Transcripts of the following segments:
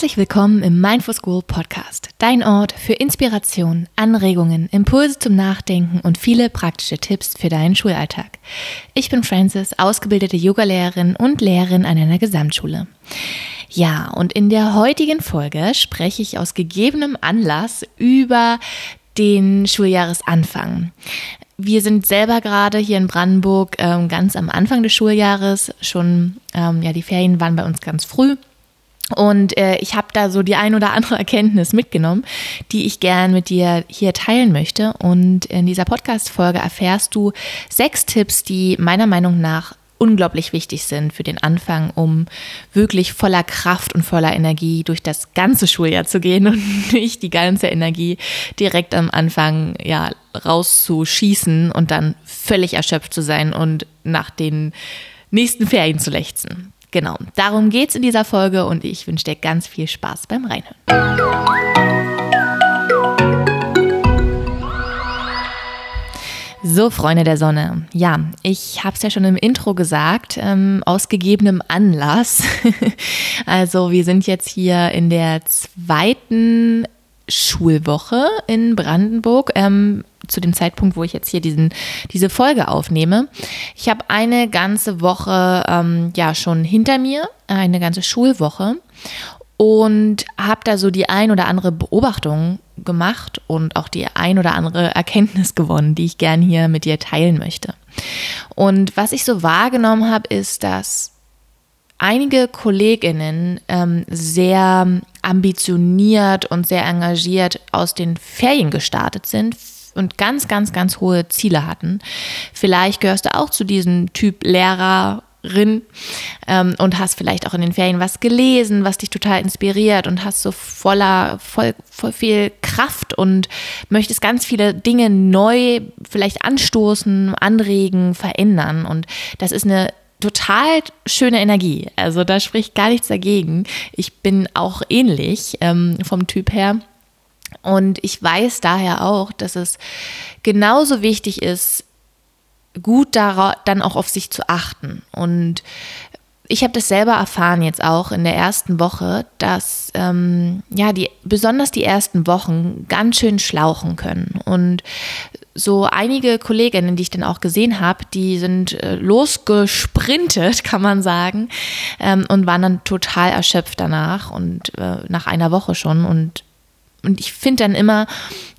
Herzlich willkommen im Mindful School Podcast, dein Ort für Inspiration, Anregungen, Impulse zum Nachdenken und viele praktische Tipps für deinen Schulalltag. Ich bin Frances, ausgebildete Yogalehrerin und Lehrerin an einer Gesamtschule. Ja, und in der heutigen Folge spreche ich aus gegebenem Anlass über den Schuljahresanfang. Wir sind selber gerade hier in Brandenburg ähm, ganz am Anfang des Schuljahres. Schon, ähm, ja, die Ferien waren bei uns ganz früh. Und äh, ich habe da so die ein oder andere Erkenntnis mitgenommen, die ich gern mit dir hier teilen möchte. Und in dieser Podcast-Folge erfährst du sechs Tipps, die meiner Meinung nach unglaublich wichtig sind für den Anfang, um wirklich voller Kraft und voller Energie durch das ganze Schuljahr zu gehen und nicht die ganze Energie direkt am Anfang ja rauszuschießen und dann völlig erschöpft zu sein und nach den nächsten Ferien zu lechzen. Genau, darum geht es in dieser Folge und ich wünsche dir ganz viel Spaß beim Reinhören. So, Freunde der Sonne. Ja, ich habe es ja schon im Intro gesagt, ähm, aus gegebenem Anlass. also wir sind jetzt hier in der zweiten Schulwoche in Brandenburg. Ähm, zu dem Zeitpunkt, wo ich jetzt hier diesen, diese Folge aufnehme. Ich habe eine ganze Woche ähm, ja schon hinter mir, eine ganze Schulwoche und habe da so die ein oder andere Beobachtung gemacht und auch die ein oder andere Erkenntnis gewonnen, die ich gern hier mit dir teilen möchte. Und was ich so wahrgenommen habe, ist, dass einige Kolleginnen ähm, sehr ambitioniert und sehr engagiert aus den Ferien gestartet sind und ganz, ganz, ganz hohe Ziele hatten. Vielleicht gehörst du auch zu diesem Typ Lehrerin ähm, und hast vielleicht auch in den Ferien was gelesen, was dich total inspiriert und hast so voller, voll, voll viel Kraft und möchtest ganz viele Dinge neu vielleicht anstoßen, anregen, verändern. Und das ist eine total schöne Energie. Also da spricht gar nichts dagegen. Ich bin auch ähnlich ähm, vom Typ her. Und ich weiß daher auch, dass es genauso wichtig ist, gut darauf, dann auch auf sich zu achten. Und ich habe das selber erfahren jetzt auch in der ersten Woche, dass ähm, ja die besonders die ersten Wochen ganz schön schlauchen können und so einige Kolleginnen, die ich dann auch gesehen habe, die sind äh, losgesprintet, kann man sagen, ähm, und waren dann total erschöpft danach und äh, nach einer Woche schon und und ich finde dann immer,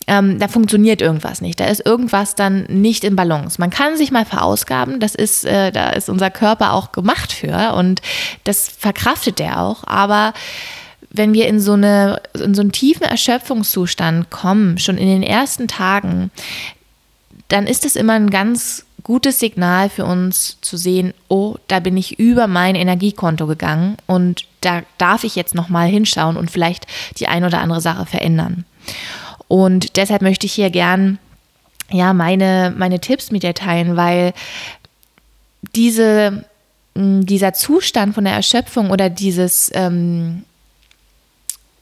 ähm, da funktioniert irgendwas nicht. Da ist irgendwas dann nicht in Balance. Man kann sich mal verausgaben, das ist, äh, da ist unser Körper auch gemacht für und das verkraftet der auch. Aber wenn wir in so, eine, in so einen tiefen Erschöpfungszustand kommen, schon in den ersten Tagen, dann ist es immer ein ganz gutes Signal für uns zu sehen, oh, da bin ich über mein Energiekonto gegangen und da darf ich jetzt nochmal hinschauen und vielleicht die ein oder andere Sache verändern. Und deshalb möchte ich hier gern ja meine, meine Tipps mit dir teilen, weil diese, dieser Zustand von der Erschöpfung oder dieses ähm,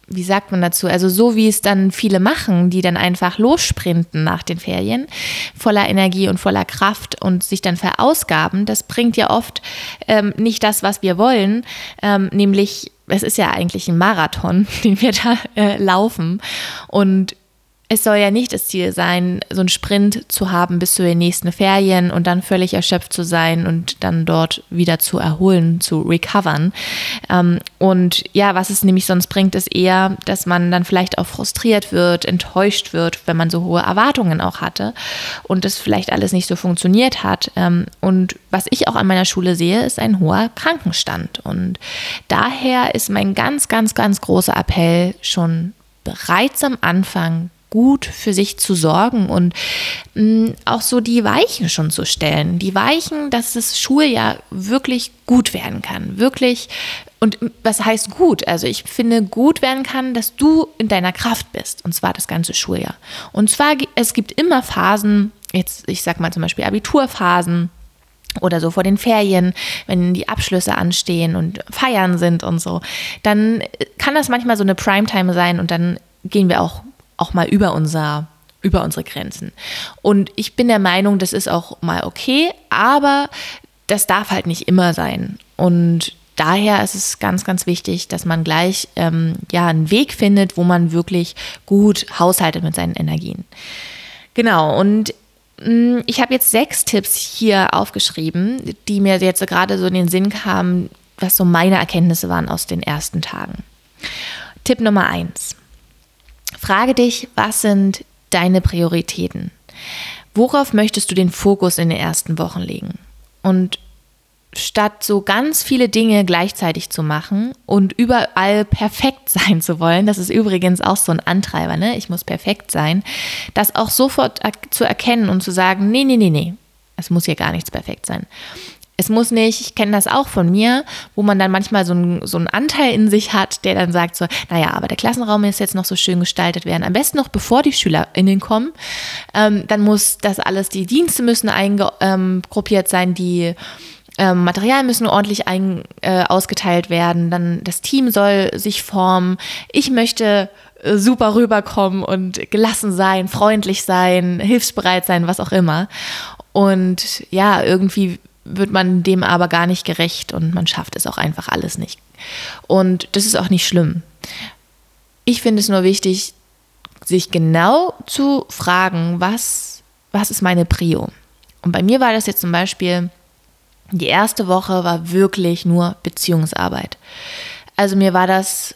wie sagt man dazu, also so wie es dann viele machen, die dann einfach lossprinten nach den Ferien, voller Energie und voller Kraft und sich dann verausgaben, das bringt ja oft ähm, nicht das, was wir wollen, ähm, nämlich es ist ja eigentlich ein Marathon, den wir da äh, laufen. Und es soll ja nicht das Ziel sein, so einen Sprint zu haben bis zu den nächsten Ferien und dann völlig erschöpft zu sein und dann dort wieder zu erholen, zu recovern. Ähm, und ja, was es nämlich sonst bringt, ist eher, dass man dann vielleicht auch frustriert wird, enttäuscht wird, wenn man so hohe Erwartungen auch hatte und das vielleicht alles nicht so funktioniert hat. Ähm, und was ich auch an meiner Schule sehe, ist ein hoher Krankenstand. Und daher ist mein ganz, ganz, ganz großer Appell schon bereits am Anfang gut für sich zu sorgen und mm, auch so die Weichen schon zu stellen. Die Weichen, dass das Schuljahr wirklich gut werden kann. Wirklich. Und was heißt gut? Also ich finde, gut werden kann, dass du in deiner Kraft bist. Und zwar das ganze Schuljahr. Und zwar, es gibt immer Phasen, jetzt, ich sag mal zum Beispiel Abiturphasen, oder so vor den Ferien, wenn die Abschlüsse anstehen und Feiern sind und so, dann kann das manchmal so eine Primetime sein und dann gehen wir auch auch mal über unser über unsere Grenzen. Und ich bin der Meinung, das ist auch mal okay, aber das darf halt nicht immer sein. Und daher ist es ganz, ganz wichtig, dass man gleich ähm, ja, einen Weg findet, wo man wirklich gut haushaltet mit seinen Energien. Genau, und mm, ich habe jetzt sechs Tipps hier aufgeschrieben, die mir jetzt gerade so in den Sinn kamen, was so meine Erkenntnisse waren aus den ersten Tagen. Tipp Nummer eins. Frage dich, was sind deine Prioritäten? Worauf möchtest du den Fokus in den ersten Wochen legen? Und statt so ganz viele Dinge gleichzeitig zu machen und überall perfekt sein zu wollen, das ist übrigens auch so ein Antreiber, ne? Ich muss perfekt sein, das auch sofort zu erkennen und zu sagen, nee, nee, nee, nee, es muss hier gar nichts perfekt sein. Es muss nicht, ich kenne das auch von mir, wo man dann manchmal so, ein, so einen Anteil in sich hat, der dann sagt so, naja, aber der Klassenraum ist jetzt noch so schön gestaltet werden. Am besten noch bevor die SchülerInnen kommen. Ähm, dann muss das alles, die Dienste müssen eingruppiert ähm, sein, die ähm, Materialien müssen ordentlich ein, äh, ausgeteilt werden. Dann das Team soll sich formen. Ich möchte äh, super rüberkommen und gelassen sein, freundlich sein, hilfsbereit sein, was auch immer. Und ja, irgendwie wird man dem aber gar nicht gerecht und man schafft es auch einfach alles nicht. Und das ist auch nicht schlimm. Ich finde es nur wichtig, sich genau zu fragen, was, was ist meine Prio? Und bei mir war das jetzt zum Beispiel, die erste Woche war wirklich nur Beziehungsarbeit. Also mir war das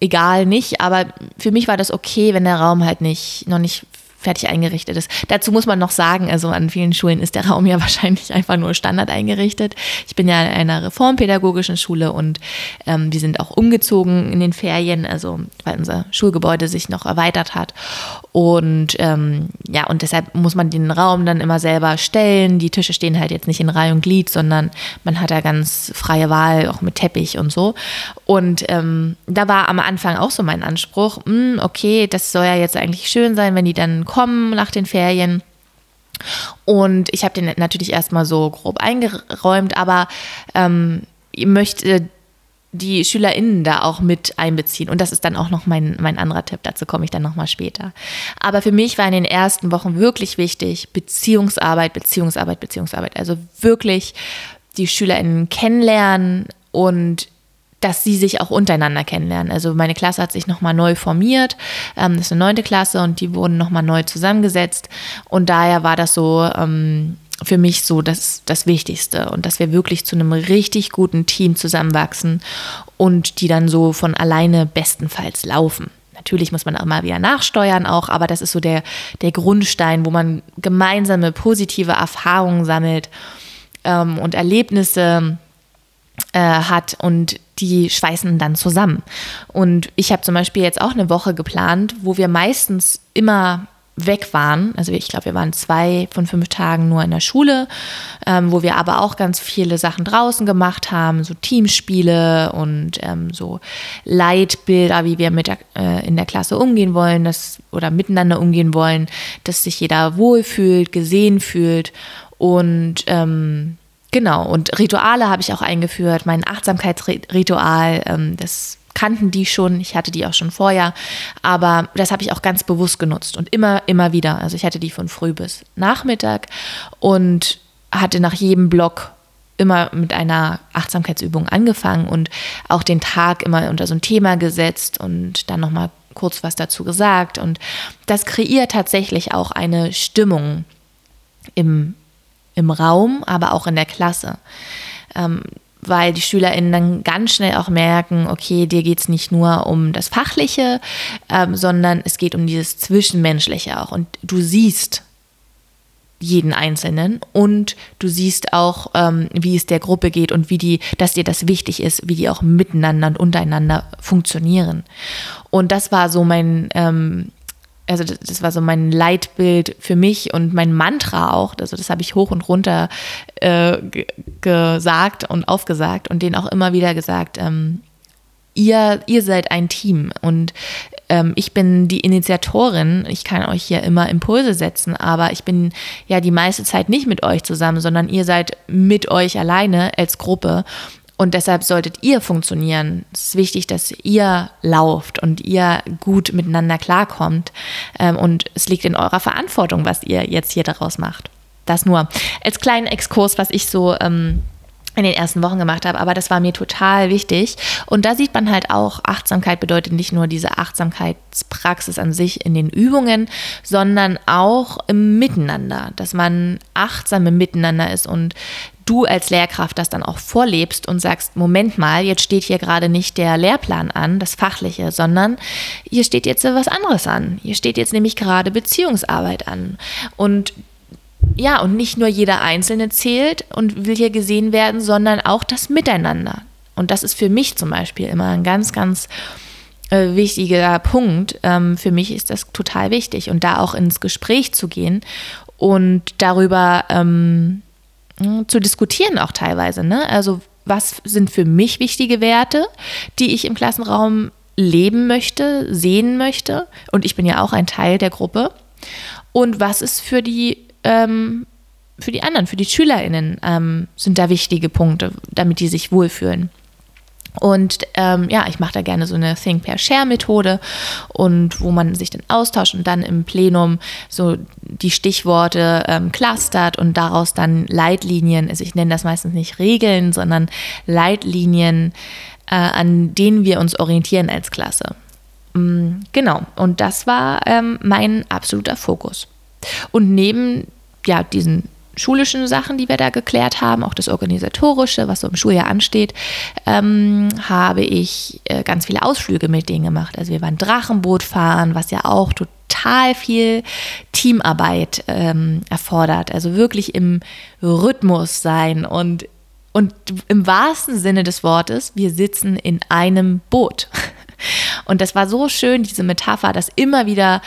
egal nicht, aber für mich war das okay, wenn der Raum halt nicht noch nicht fertig eingerichtet ist. Dazu muss man noch sagen, also an vielen Schulen ist der Raum ja wahrscheinlich einfach nur Standard eingerichtet. Ich bin ja in einer reformpädagogischen Schule und ähm, wir sind auch umgezogen in den Ferien, also weil unser Schulgebäude sich noch erweitert hat. Und ähm, ja, und deshalb muss man den Raum dann immer selber stellen. Die Tische stehen halt jetzt nicht in Reihe und Glied, sondern man hat da ganz freie Wahl, auch mit Teppich und so. Und ähm, da war am Anfang auch so mein Anspruch, mh, hm, okay, das soll ja jetzt eigentlich schön sein, wenn die dann kommen nach den Ferien. Und ich habe den natürlich erstmal so grob eingeräumt, aber ähm, ich möchte die SchülerInnen da auch mit einbeziehen. Und das ist dann auch noch mein, mein anderer Tipp, dazu komme ich dann nochmal später. Aber für mich war in den ersten Wochen wirklich wichtig, Beziehungsarbeit, Beziehungsarbeit, Beziehungsarbeit. Also wirklich die SchülerInnen kennenlernen und dass sie sich auch untereinander kennenlernen. Also meine Klasse hat sich nochmal neu formiert. Ähm, das ist eine neunte Klasse und die wurden nochmal neu zusammengesetzt. Und daher war das so ähm, für mich so das, das Wichtigste. Und dass wir wirklich zu einem richtig guten Team zusammenwachsen und die dann so von alleine bestenfalls laufen. Natürlich muss man auch mal wieder nachsteuern auch, aber das ist so der, der Grundstein, wo man gemeinsame positive Erfahrungen sammelt ähm, und Erlebnisse äh, hat und die schweißen dann zusammen. Und ich habe zum Beispiel jetzt auch eine Woche geplant, wo wir meistens immer weg waren. Also ich glaube, wir waren zwei von fünf Tagen nur in der Schule, ähm, wo wir aber auch ganz viele Sachen draußen gemacht haben, so Teamspiele und ähm, so Leitbilder, wie wir mit der, äh, in der Klasse umgehen wollen, das, oder miteinander umgehen wollen, dass sich jeder wohlfühlt, gesehen fühlt und ähm, Genau, und Rituale habe ich auch eingeführt, mein Achtsamkeitsritual, ähm, das kannten die schon, ich hatte die auch schon vorher, aber das habe ich auch ganz bewusst genutzt und immer, immer wieder. Also ich hatte die von früh bis Nachmittag und hatte nach jedem Block immer mit einer Achtsamkeitsübung angefangen und auch den Tag immer unter so ein Thema gesetzt und dann nochmal kurz was dazu gesagt. Und das kreiert tatsächlich auch eine Stimmung im im Raum, aber auch in der Klasse. Ähm, weil die SchülerInnen dann ganz schnell auch merken, okay, dir geht es nicht nur um das Fachliche, ähm, sondern es geht um dieses Zwischenmenschliche auch. Und du siehst jeden Einzelnen und du siehst auch, ähm, wie es der Gruppe geht und wie die, dass dir das wichtig ist, wie die auch miteinander und untereinander funktionieren. Und das war so mein, ähm, also das, das, war so mein Leitbild für mich und mein Mantra auch. Also das habe ich hoch und runter äh, gesagt und aufgesagt und denen auch immer wieder gesagt, ähm, ihr, ihr seid ein Team und ähm, ich bin die Initiatorin. Ich kann euch hier immer Impulse setzen, aber ich bin ja die meiste Zeit nicht mit euch zusammen, sondern ihr seid mit euch alleine als Gruppe und deshalb solltet ihr funktionieren. Es ist wichtig, dass ihr lauft und ihr gut miteinander klarkommt. Ähm, und es liegt in eurer Verantwortung, was ihr jetzt hier daraus macht. Das nur als kleinen Exkurs, was ich so ähm, in den ersten Wochen gemacht habe, aber das war mir total wichtig. Und da sieht man halt auch, Achtsamkeit bedeutet nicht nur diese Achtsamkeitspraxis an sich in den Übungen, sondern auch im Miteinander, dass man achtsam im Miteinander ist und du als Lehrkraft das dann auch vorlebst und sagst, Moment mal, jetzt steht hier gerade nicht der Lehrplan an, das Fachliche, sondern hier steht jetzt was anderes an. Hier steht jetzt nämlich gerade Beziehungsarbeit an. Und ja, und nicht nur jeder Einzelne zählt und will hier gesehen werden, sondern auch das Miteinander. Und das ist für mich zum Beispiel immer ein ganz, ganz äh, wichtiger Punkt. Ähm, für mich ist das total wichtig. Und da auch ins Gespräch zu gehen und darüber ähm, zu diskutieren auch teilweise. Ne? Also was sind für mich wichtige Werte, die ich im Klassenraum leben möchte, sehen möchte. Und ich bin ja auch ein Teil der Gruppe. Und was ist für die ähm, für die anderen, für die SchülerInnen ähm, sind da wichtige Punkte, damit die sich wohlfühlen. Und ähm, ja, ich mache da gerne so eine Think per Share Methode und wo man sich dann austauscht und dann im Plenum so die Stichworte ähm, clustert und daraus dann Leitlinien, also ich nenne das meistens nicht Regeln, sondern Leitlinien, äh, an denen wir uns orientieren als Klasse. Mhm, genau, und das war ähm, mein absoluter Fokus. Und neben ja, diesen schulischen Sachen, die wir da geklärt haben, auch das Organisatorische, was so im Schuljahr ansteht, ähm, habe ich äh, ganz viele Ausflüge mit denen gemacht. Also wir waren Drachenboot fahren, was ja auch total viel Teamarbeit ähm, erfordert. Also wirklich im Rhythmus sein und, und im wahrsten Sinne des Wortes, wir sitzen in einem Boot. Und das war so schön, diese Metapher, dass immer wieder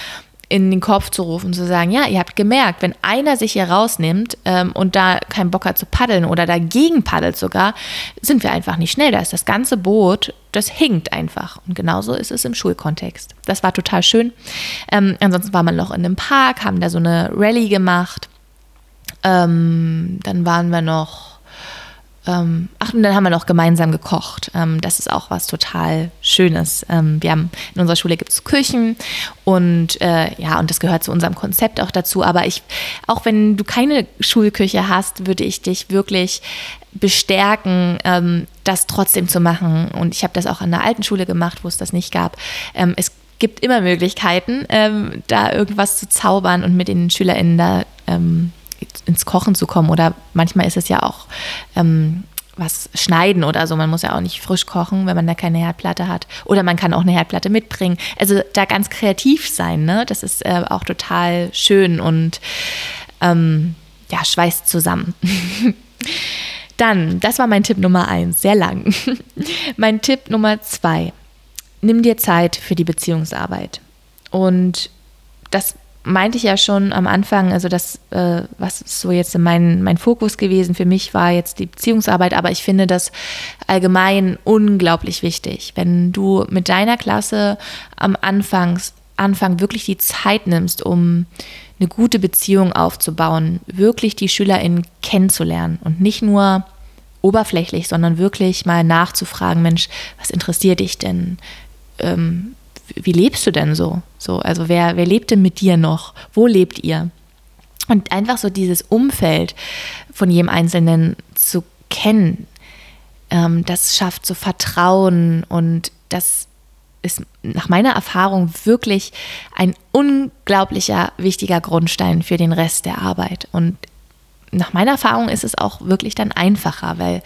in den Kopf zu rufen, zu sagen, ja, ihr habt gemerkt, wenn einer sich hier rausnimmt ähm, und da keinen Bock hat zu paddeln oder dagegen paddelt sogar, sind wir einfach nicht schnell. Da ist das ganze Boot, das hinkt einfach. Und genauso ist es im Schulkontext. Das war total schön. Ähm, ansonsten war man noch in einem Park, haben da so eine Rallye gemacht. Ähm, dann waren wir noch ähm, ach, und dann haben wir noch gemeinsam gekocht. Ähm, das ist auch was total Schönes. Ähm, wir haben in unserer Schule gibt es Küchen und äh, ja, und das gehört zu unserem Konzept auch dazu. Aber ich, auch wenn du keine Schulküche hast, würde ich dich wirklich bestärken, ähm, das trotzdem zu machen. Und ich habe das auch an der alten Schule gemacht, wo es das nicht gab. Ähm, es gibt immer Möglichkeiten, ähm, da irgendwas zu zaubern und mit den SchülerInnen da ins Kochen zu kommen. Oder manchmal ist es ja auch ähm, was schneiden oder so. Man muss ja auch nicht frisch kochen, wenn man da keine Herdplatte hat. Oder man kann auch eine Herdplatte mitbringen. Also da ganz kreativ sein, ne? Das ist äh, auch total schön und ähm, ja, schweißt zusammen. Dann, das war mein Tipp Nummer eins, sehr lang. mein Tipp Nummer zwei, nimm dir Zeit für die Beziehungsarbeit. Und das meinte ich ja schon am Anfang, also das, äh, was so jetzt mein, mein Fokus gewesen für mich war jetzt die Beziehungsarbeit, aber ich finde das allgemein unglaublich wichtig. Wenn du mit deiner Klasse am Anfang, Anfang wirklich die Zeit nimmst, um eine gute Beziehung aufzubauen, wirklich die SchülerInnen kennenzulernen und nicht nur oberflächlich, sondern wirklich mal nachzufragen, Mensch, was interessiert dich denn? Ähm, wie lebst du denn so? So, also wer, wer lebt denn mit dir noch? Wo lebt ihr? Und einfach so dieses Umfeld von jedem Einzelnen zu kennen, ähm, das schafft so Vertrauen und das ist nach meiner Erfahrung wirklich ein unglaublicher wichtiger Grundstein für den Rest der Arbeit. Und nach meiner Erfahrung ist es auch wirklich dann einfacher, weil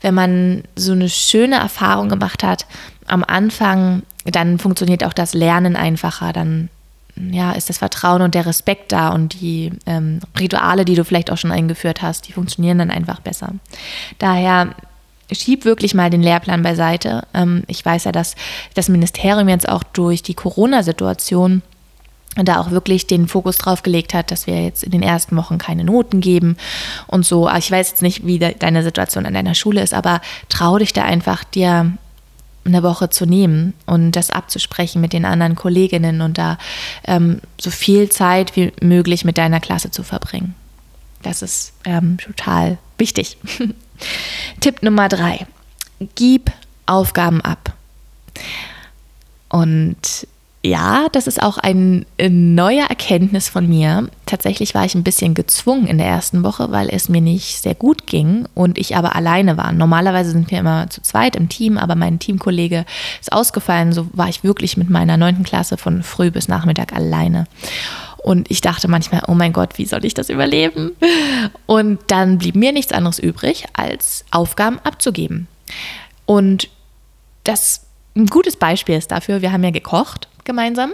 wenn man so eine schöne Erfahrung gemacht hat, am Anfang dann funktioniert auch das Lernen einfacher, dann ja, ist das Vertrauen und der Respekt da und die ähm, Rituale, die du vielleicht auch schon eingeführt hast, die funktionieren dann einfach besser. Daher schieb wirklich mal den Lehrplan beiseite. Ähm, ich weiß ja, dass das Ministerium jetzt auch durch die Corona-Situation da auch wirklich den Fokus drauf gelegt hat, dass wir jetzt in den ersten Wochen keine Noten geben und so. Ich weiß jetzt nicht, wie deine Situation an deiner Schule ist, aber trau dich da einfach, dir eine Woche zu nehmen und das abzusprechen mit den anderen Kolleginnen und da ähm, so viel Zeit wie möglich mit deiner Klasse zu verbringen. Das ist ähm, total wichtig. Tipp Nummer drei. Gib Aufgaben ab. Und ja, das ist auch ein, ein neuer Erkenntnis von mir. Tatsächlich war ich ein bisschen gezwungen in der ersten Woche, weil es mir nicht sehr gut ging und ich aber alleine war. Normalerweise sind wir immer zu zweit im Team, aber mein Teamkollege ist ausgefallen. So war ich wirklich mit meiner neunten Klasse von früh bis Nachmittag alleine. Und ich dachte manchmal, oh mein Gott, wie soll ich das überleben? Und dann blieb mir nichts anderes übrig, als Aufgaben abzugeben. Und das ein gutes Beispiel ist dafür, wir haben ja gekocht gemeinsam.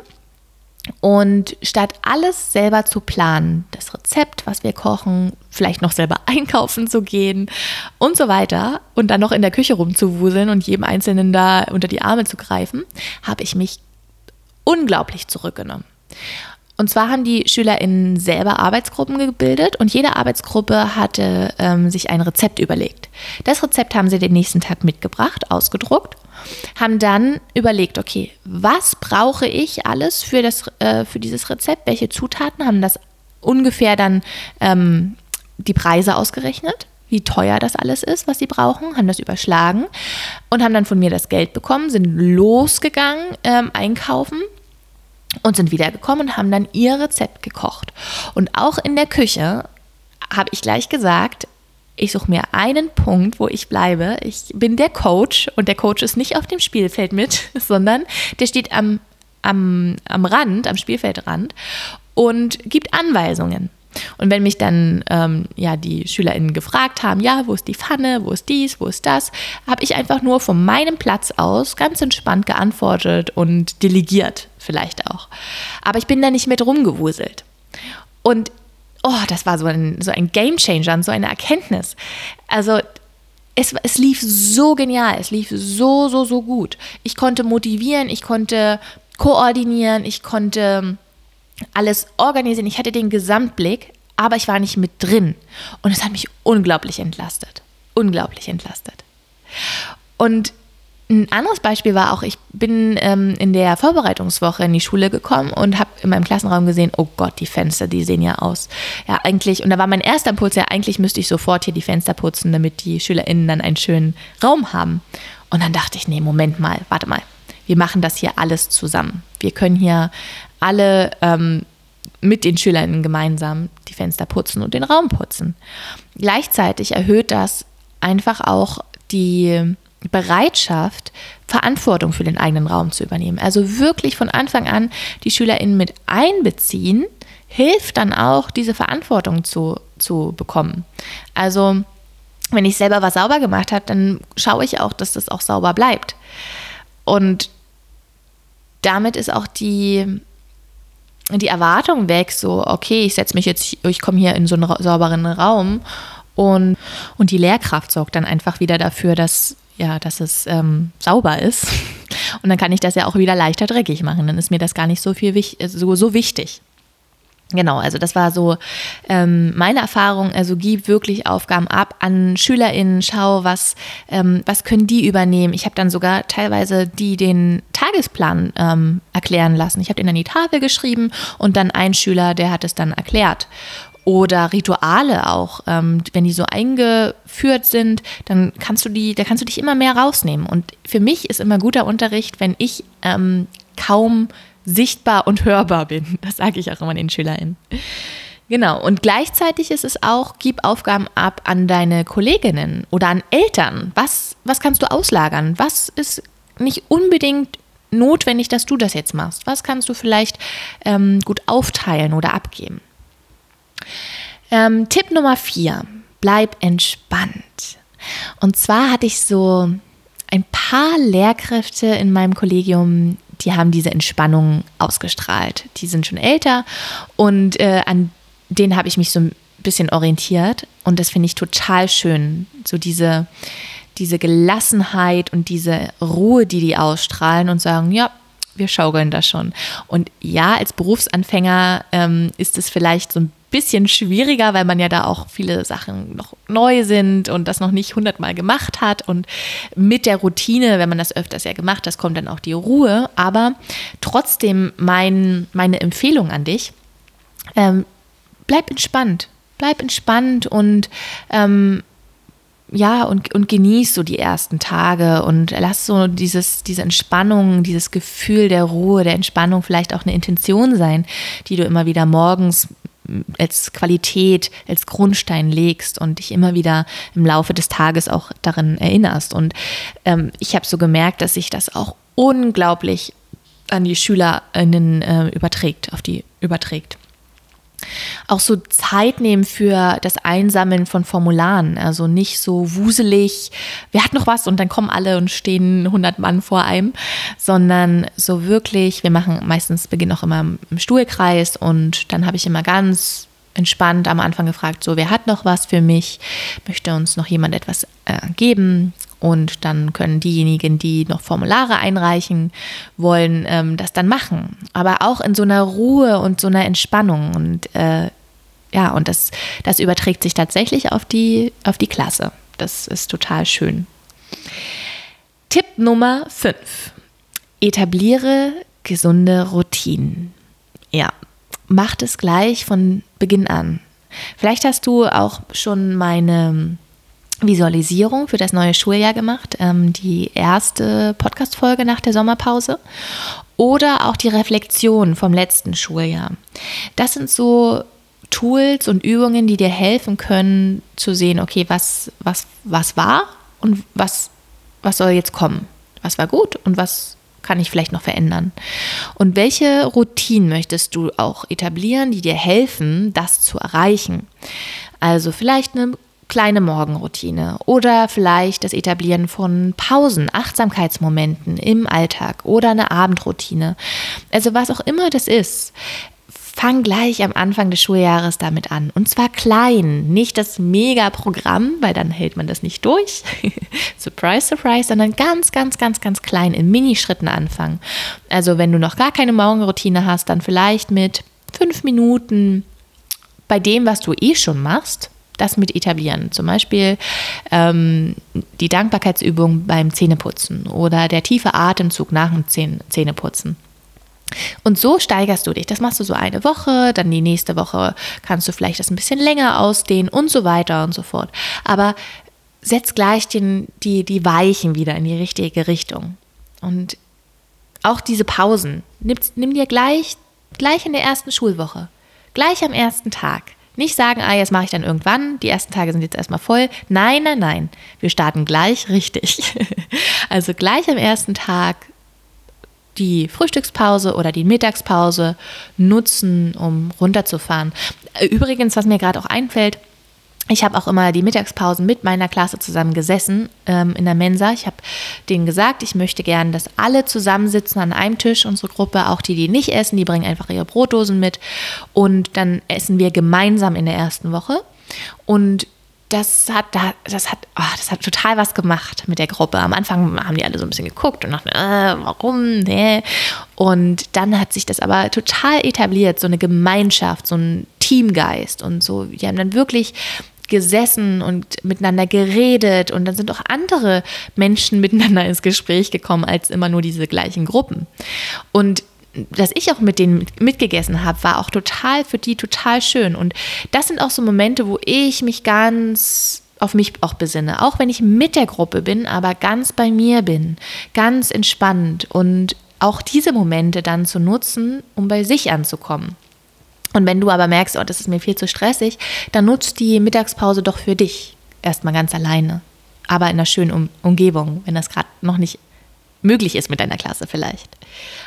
Und statt alles selber zu planen, das Rezept, was wir kochen, vielleicht noch selber einkaufen zu gehen und so weiter und dann noch in der Küche rumzuwuseln und jedem Einzelnen da unter die Arme zu greifen, habe ich mich unglaublich zurückgenommen. Und zwar haben die SchülerInnen selber Arbeitsgruppen gebildet und jede Arbeitsgruppe hatte ähm, sich ein Rezept überlegt. Das Rezept haben sie den nächsten Tag mitgebracht, ausgedruckt, haben dann überlegt, okay, was brauche ich alles für, das, äh, für dieses Rezept, welche Zutaten, haben das ungefähr dann ähm, die Preise ausgerechnet? Wie teuer das alles ist, was sie brauchen, haben das überschlagen und haben dann von mir das Geld bekommen, sind losgegangen, ähm, einkaufen und sind wiedergekommen und haben dann ihr Rezept gekocht. Und auch in der Küche habe ich gleich gesagt, ich suche mir einen Punkt, wo ich bleibe. Ich bin der Coach und der Coach ist nicht auf dem Spielfeld mit, sondern der steht am, am, am Rand, am Spielfeldrand und gibt Anweisungen. Und wenn mich dann ähm, ja die SchülerInnen gefragt haben, ja, wo ist die Pfanne, wo ist dies, wo ist das, habe ich einfach nur von meinem Platz aus ganz entspannt geantwortet und delegiert vielleicht auch. Aber ich bin da nicht mit rumgewuselt. Und oh, das war so ein, so ein Game Changer so eine Erkenntnis. Also es, es lief so genial, es lief so, so, so gut. Ich konnte motivieren, ich konnte koordinieren, ich konnte alles organisieren. Ich hatte den Gesamtblick, aber ich war nicht mit drin. Und es hat mich unglaublich entlastet. Unglaublich entlastet. Und ein anderes Beispiel war auch, ich bin ähm, in der Vorbereitungswoche in die Schule gekommen und habe in meinem Klassenraum gesehen, oh Gott, die Fenster, die sehen ja aus. Ja, eigentlich, und da war mein erster Impuls, ja, eigentlich müsste ich sofort hier die Fenster putzen, damit die SchülerInnen dann einen schönen Raum haben. Und dann dachte ich, nee, Moment mal, warte mal. Wir machen das hier alles zusammen. Wir können hier alle ähm, mit den SchülerInnen gemeinsam die Fenster putzen und den Raum putzen. Gleichzeitig erhöht das einfach auch die Bereitschaft, Verantwortung für den eigenen Raum zu übernehmen. Also wirklich von Anfang an die SchülerInnen mit einbeziehen, hilft dann auch, diese Verantwortung zu, zu bekommen. Also wenn ich selber was sauber gemacht habe, dann schaue ich auch, dass das auch sauber bleibt. Und damit ist auch die, die Erwartung weg, so, okay, ich setze mich jetzt, ich komme hier in so einen sauberen Raum und, und die Lehrkraft sorgt dann einfach wieder dafür, dass ja, dass es ähm, sauber ist. Und dann kann ich das ja auch wieder leichter dreckig machen. Dann ist mir das gar nicht so viel so, so wichtig. Genau, also das war so ähm, meine Erfahrung. Also gib wirklich Aufgaben ab an SchülerInnen, schau, was, ähm, was können die übernehmen. Ich habe dann sogar teilweise die den Tagesplan ähm, erklären lassen. Ich habe den an die Tafel geschrieben und dann ein Schüler, der hat es dann erklärt oder Rituale auch, ähm, wenn die so eingeführt sind, dann kannst du die, da kannst du dich immer mehr rausnehmen. Und für mich ist immer guter Unterricht, wenn ich ähm, kaum sichtbar und hörbar bin. Das sage ich auch immer den SchülerInnen. Genau, und gleichzeitig ist es auch, gib Aufgaben ab an deine Kolleginnen oder an Eltern. Was, was kannst du auslagern? Was ist nicht unbedingt notwendig, dass du das jetzt machst? Was kannst du vielleicht ähm, gut aufteilen oder abgeben? Ähm, Tipp Nummer vier, bleib entspannt. Und zwar hatte ich so ein paar Lehrkräfte in meinem Kollegium, die haben diese Entspannung ausgestrahlt. Die sind schon älter und äh, an denen habe ich mich so ein bisschen orientiert und das finde ich total schön. So diese, diese Gelassenheit und diese Ruhe, die die ausstrahlen und sagen, ja, wir schaukeln das schon. Und ja, als Berufsanfänger ähm, ist es vielleicht so ein bisschen schwieriger, weil man ja da auch viele Sachen noch neu sind und das noch nicht hundertmal gemacht hat. Und mit der Routine, wenn man das öfters ja gemacht hat, kommt dann auch die Ruhe. Aber trotzdem mein, meine Empfehlung an dich, ähm, bleib entspannt. Bleib entspannt und ähm, ja, und, und genieß so die ersten Tage und lass so dieses, diese Entspannung, dieses Gefühl der Ruhe, der Entspannung vielleicht auch eine Intention sein, die du immer wieder morgens als Qualität, als Grundstein legst und dich immer wieder im Laufe des Tages auch darin erinnerst. Und ähm, ich habe so gemerkt, dass sich das auch unglaublich an die SchülerInnen äh, überträgt, auf die überträgt auch so Zeit nehmen für das Einsammeln von Formularen. Also nicht so wuselig, wer hat noch was und dann kommen alle und stehen 100 Mann vor einem, sondern so wirklich, wir machen meistens, beginnen auch immer im Stuhlkreis und dann habe ich immer ganz entspannt am Anfang gefragt, so wer hat noch was für mich, möchte uns noch jemand etwas äh, geben und dann können diejenigen, die noch Formulare einreichen wollen, ähm, das dann machen. Aber auch in so einer Ruhe und so einer Entspannung. Und äh, ja, und das, das überträgt sich tatsächlich auf die, auf die Klasse. Das ist total schön. Tipp Nummer 5. Etabliere gesunde Routinen. Ja, macht es gleich von Beginn an. Vielleicht hast du auch schon meine Visualisierung für das neue Schuljahr gemacht, ähm, die erste Podcast-Folge nach der Sommerpause oder auch die Reflexion vom letzten Schuljahr. Das sind so Tools und Übungen, die dir helfen können zu sehen, okay, was, was, was war und was, was soll jetzt kommen? Was war gut und was kann ich vielleicht noch verändern? Und welche Routinen möchtest du auch etablieren, die dir helfen, das zu erreichen? Also vielleicht eine kleine Morgenroutine oder vielleicht das Etablieren von Pausen, Achtsamkeitsmomenten im Alltag oder eine Abendroutine. Also was auch immer das ist. Fang gleich am Anfang des Schuljahres damit an. Und zwar klein, nicht das Mega-Programm, weil dann hält man das nicht durch. surprise, surprise, sondern ganz, ganz, ganz, ganz klein in Minischritten anfangen. Also wenn du noch gar keine Morgenroutine hast, dann vielleicht mit fünf Minuten bei dem, was du eh schon machst, das mit etablieren. Zum Beispiel ähm, die Dankbarkeitsübung beim Zähneputzen oder der tiefe Atemzug nach dem Zähneputzen. Und so steigerst du dich. Das machst du so eine Woche, dann die nächste Woche kannst du vielleicht das ein bisschen länger ausdehnen und so weiter und so fort. Aber setz gleich den, die, die Weichen wieder in die richtige Richtung. Und auch diese Pausen, nimm, nimm dir gleich, gleich in der ersten Schulwoche, gleich am ersten Tag. Nicht sagen, ah, jetzt mache ich dann irgendwann, die ersten Tage sind jetzt erstmal voll. Nein, nein, nein. Wir starten gleich richtig. also gleich am ersten Tag die Frühstückspause oder die Mittagspause nutzen, um runterzufahren. Übrigens, was mir gerade auch einfällt, ich habe auch immer die Mittagspausen mit meiner Klasse zusammen gesessen ähm, in der Mensa. Ich habe denen gesagt, ich möchte gerne, dass alle zusammensitzen an einem Tisch, unsere Gruppe, auch die, die nicht essen, die bringen einfach ihre Brotdosen mit. Und dann essen wir gemeinsam in der ersten Woche. Und das hat, das hat, oh, das hat total was gemacht mit der Gruppe. Am Anfang haben die alle so ein bisschen geguckt und dachten, äh, warum? Nee. Und dann hat sich das aber total etabliert, so eine Gemeinschaft, so ein Teamgeist und so. Die haben dann wirklich gesessen und miteinander geredet und dann sind auch andere Menschen miteinander ins Gespräch gekommen als immer nur diese gleichen Gruppen. Und dass ich auch mit denen mitgegessen habe, war auch total für die total schön. Und das sind auch so Momente, wo ich mich ganz auf mich auch besinne. Auch wenn ich mit der Gruppe bin, aber ganz bei mir bin, ganz entspannt und auch diese Momente dann zu nutzen, um bei sich anzukommen. Und wenn du aber merkst, oh, das ist mir viel zu stressig, dann nutzt die Mittagspause doch für dich. Erstmal ganz alleine. Aber in einer schönen um Umgebung, wenn das gerade noch nicht möglich ist mit deiner Klasse vielleicht.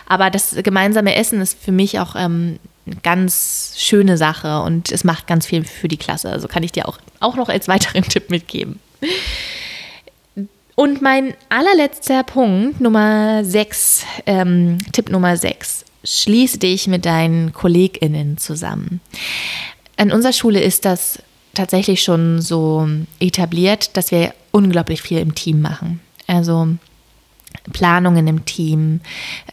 Aber das gemeinsame Essen ist für mich auch ähm, eine ganz schöne Sache und es macht ganz viel für die Klasse. Also kann ich dir auch, auch noch als weiteren Tipp mitgeben. Und mein allerletzter Punkt, Nummer 6, ähm, Tipp Nummer 6 schließe dich mit deinen KollegInnen zusammen. An unserer Schule ist das tatsächlich schon so etabliert, dass wir unglaublich viel im Team machen. Also Planungen im Team.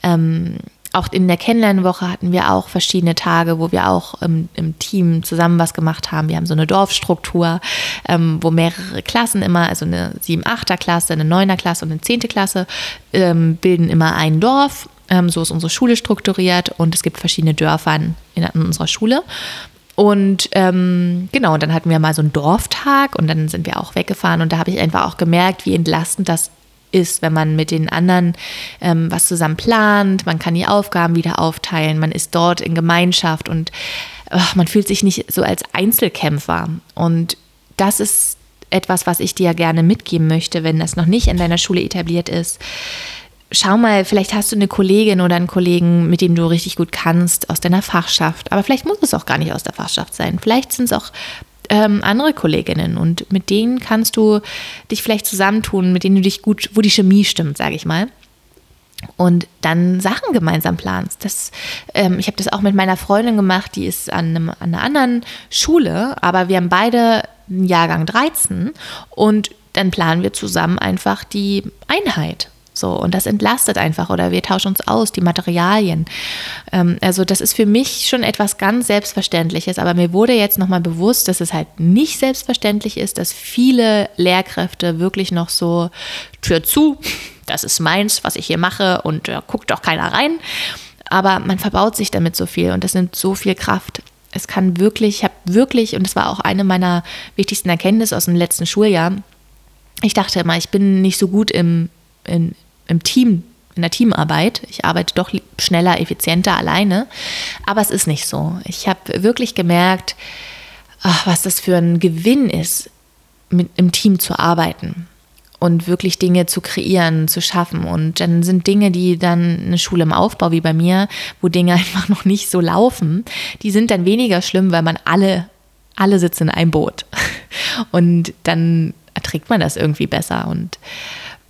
Ähm, auch in der Kennenlernwoche hatten wir auch verschiedene Tage, wo wir auch im, im Team zusammen was gemacht haben. Wir haben so eine Dorfstruktur, ähm, wo mehrere Klassen immer, also eine 7-8er Klasse, eine 9er Klasse und eine 10. Klasse, ähm, bilden immer ein Dorf ähm, so ist unsere Schule strukturiert und es gibt verschiedene Dörfer in, in unserer Schule. Und ähm, genau, dann hatten wir mal so einen Dorftag und dann sind wir auch weggefahren und da habe ich einfach auch gemerkt, wie entlastend das ist, wenn man mit den anderen ähm, was zusammen plant, man kann die Aufgaben wieder aufteilen, man ist dort in Gemeinschaft und ach, man fühlt sich nicht so als Einzelkämpfer. Und das ist etwas, was ich dir gerne mitgeben möchte, wenn das noch nicht in deiner Schule etabliert ist. Schau mal, vielleicht hast du eine Kollegin oder einen Kollegen, mit dem du richtig gut kannst, aus deiner Fachschaft. Aber vielleicht muss es auch gar nicht aus der Fachschaft sein. Vielleicht sind es auch ähm, andere Kolleginnen und mit denen kannst du dich vielleicht zusammentun, mit denen du dich gut, wo die Chemie stimmt, sage ich mal. Und dann Sachen gemeinsam planst. Das, ähm, ich habe das auch mit meiner Freundin gemacht, die ist an, einem, an einer anderen Schule, aber wir haben beide einen Jahrgang 13 und dann planen wir zusammen einfach die Einheit. So, und das entlastet einfach oder wir tauschen uns aus, die Materialien. Ähm, also, das ist für mich schon etwas ganz Selbstverständliches, aber mir wurde jetzt nochmal bewusst, dass es halt nicht selbstverständlich ist, dass viele Lehrkräfte wirklich noch so Tür zu, das ist meins, was ich hier mache und da guckt doch keiner rein. Aber man verbaut sich damit so viel und das nimmt so viel Kraft. Es kann wirklich, ich habe wirklich, und das war auch eine meiner wichtigsten Erkenntnisse aus dem letzten Schuljahr, ich dachte immer, ich bin nicht so gut im, in, im Team, in der Teamarbeit. Ich arbeite doch schneller, effizienter alleine. Aber es ist nicht so. Ich habe wirklich gemerkt, ach, was das für ein Gewinn ist, mit, im Team zu arbeiten und wirklich Dinge zu kreieren, zu schaffen. Und dann sind Dinge, die dann eine Schule im Aufbau wie bei mir, wo Dinge einfach noch nicht so laufen, die sind dann weniger schlimm, weil man alle, alle sitzen in einem Boot. Und dann erträgt man das irgendwie besser. Und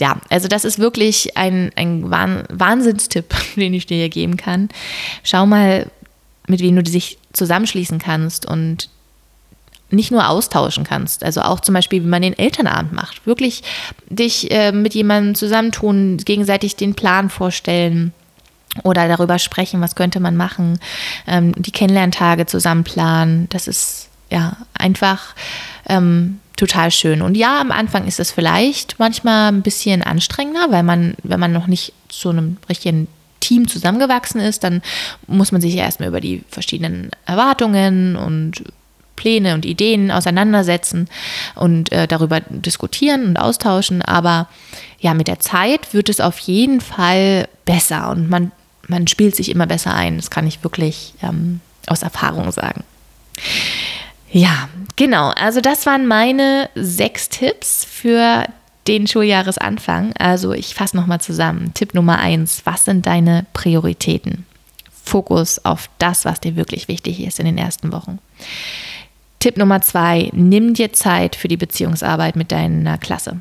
ja, also das ist wirklich ein, ein Wahnsinnstipp, den ich dir hier geben kann. Schau mal, mit wem du dich zusammenschließen kannst und nicht nur austauschen kannst. Also auch zum Beispiel, wie man den Elternabend macht. Wirklich dich äh, mit jemandem zusammentun, gegenseitig den Plan vorstellen oder darüber sprechen, was könnte man machen, ähm, die Kennenlerntage zusammen planen. Das ist ja einfach ähm, total schön. Und ja, am Anfang ist es vielleicht manchmal ein bisschen anstrengender, weil man, wenn man noch nicht zu einem richtigen Team zusammengewachsen ist, dann muss man sich erstmal über die verschiedenen Erwartungen und Pläne und Ideen auseinandersetzen und äh, darüber diskutieren und austauschen. Aber ja, mit der Zeit wird es auf jeden Fall besser und man, man spielt sich immer besser ein. Das kann ich wirklich ähm, aus Erfahrung sagen. Ja, genau. Also das waren meine sechs Tipps für den Schuljahresanfang. Also ich fasse nochmal zusammen. Tipp Nummer eins, was sind deine Prioritäten? Fokus auf das, was dir wirklich wichtig ist in den ersten Wochen. Tipp Nummer zwei, nimm dir Zeit für die Beziehungsarbeit mit deiner Klasse.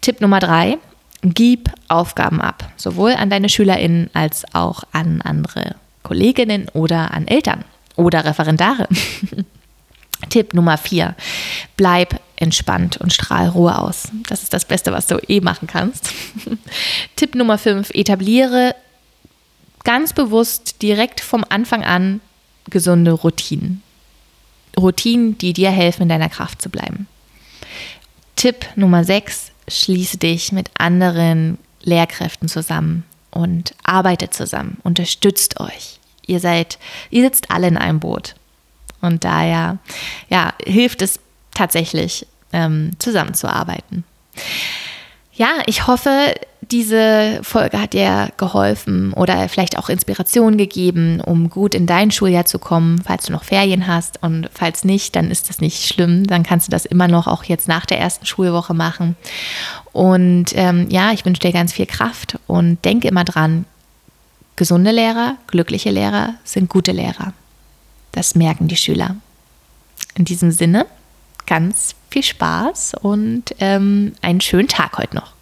Tipp Nummer drei, gib Aufgaben ab, sowohl an deine SchülerInnen als auch an andere Kolleginnen oder an Eltern oder Referendare. Tipp Nummer vier, bleib entspannt und strahl Ruhe aus. Das ist das Beste, was du eh machen kannst. Tipp Nummer fünf, etabliere ganz bewusst direkt vom Anfang an gesunde Routinen. Routinen, die dir helfen, in deiner Kraft zu bleiben. Tipp Nummer sechs, schließe dich mit anderen Lehrkräften zusammen und arbeitet zusammen, unterstützt euch. Ihr seid, ihr sitzt alle in einem Boot. Und daher ja, hilft es tatsächlich, ähm, zusammenzuarbeiten. Ja, ich hoffe, diese Folge hat dir geholfen oder vielleicht auch Inspiration gegeben, um gut in dein Schuljahr zu kommen, falls du noch Ferien hast. Und falls nicht, dann ist das nicht schlimm. Dann kannst du das immer noch auch jetzt nach der ersten Schulwoche machen. Und ähm, ja, ich wünsche dir ganz viel Kraft und denke immer dran, gesunde Lehrer, glückliche Lehrer sind gute Lehrer. Das merken die Schüler. In diesem Sinne, ganz viel Spaß und ähm, einen schönen Tag heute noch.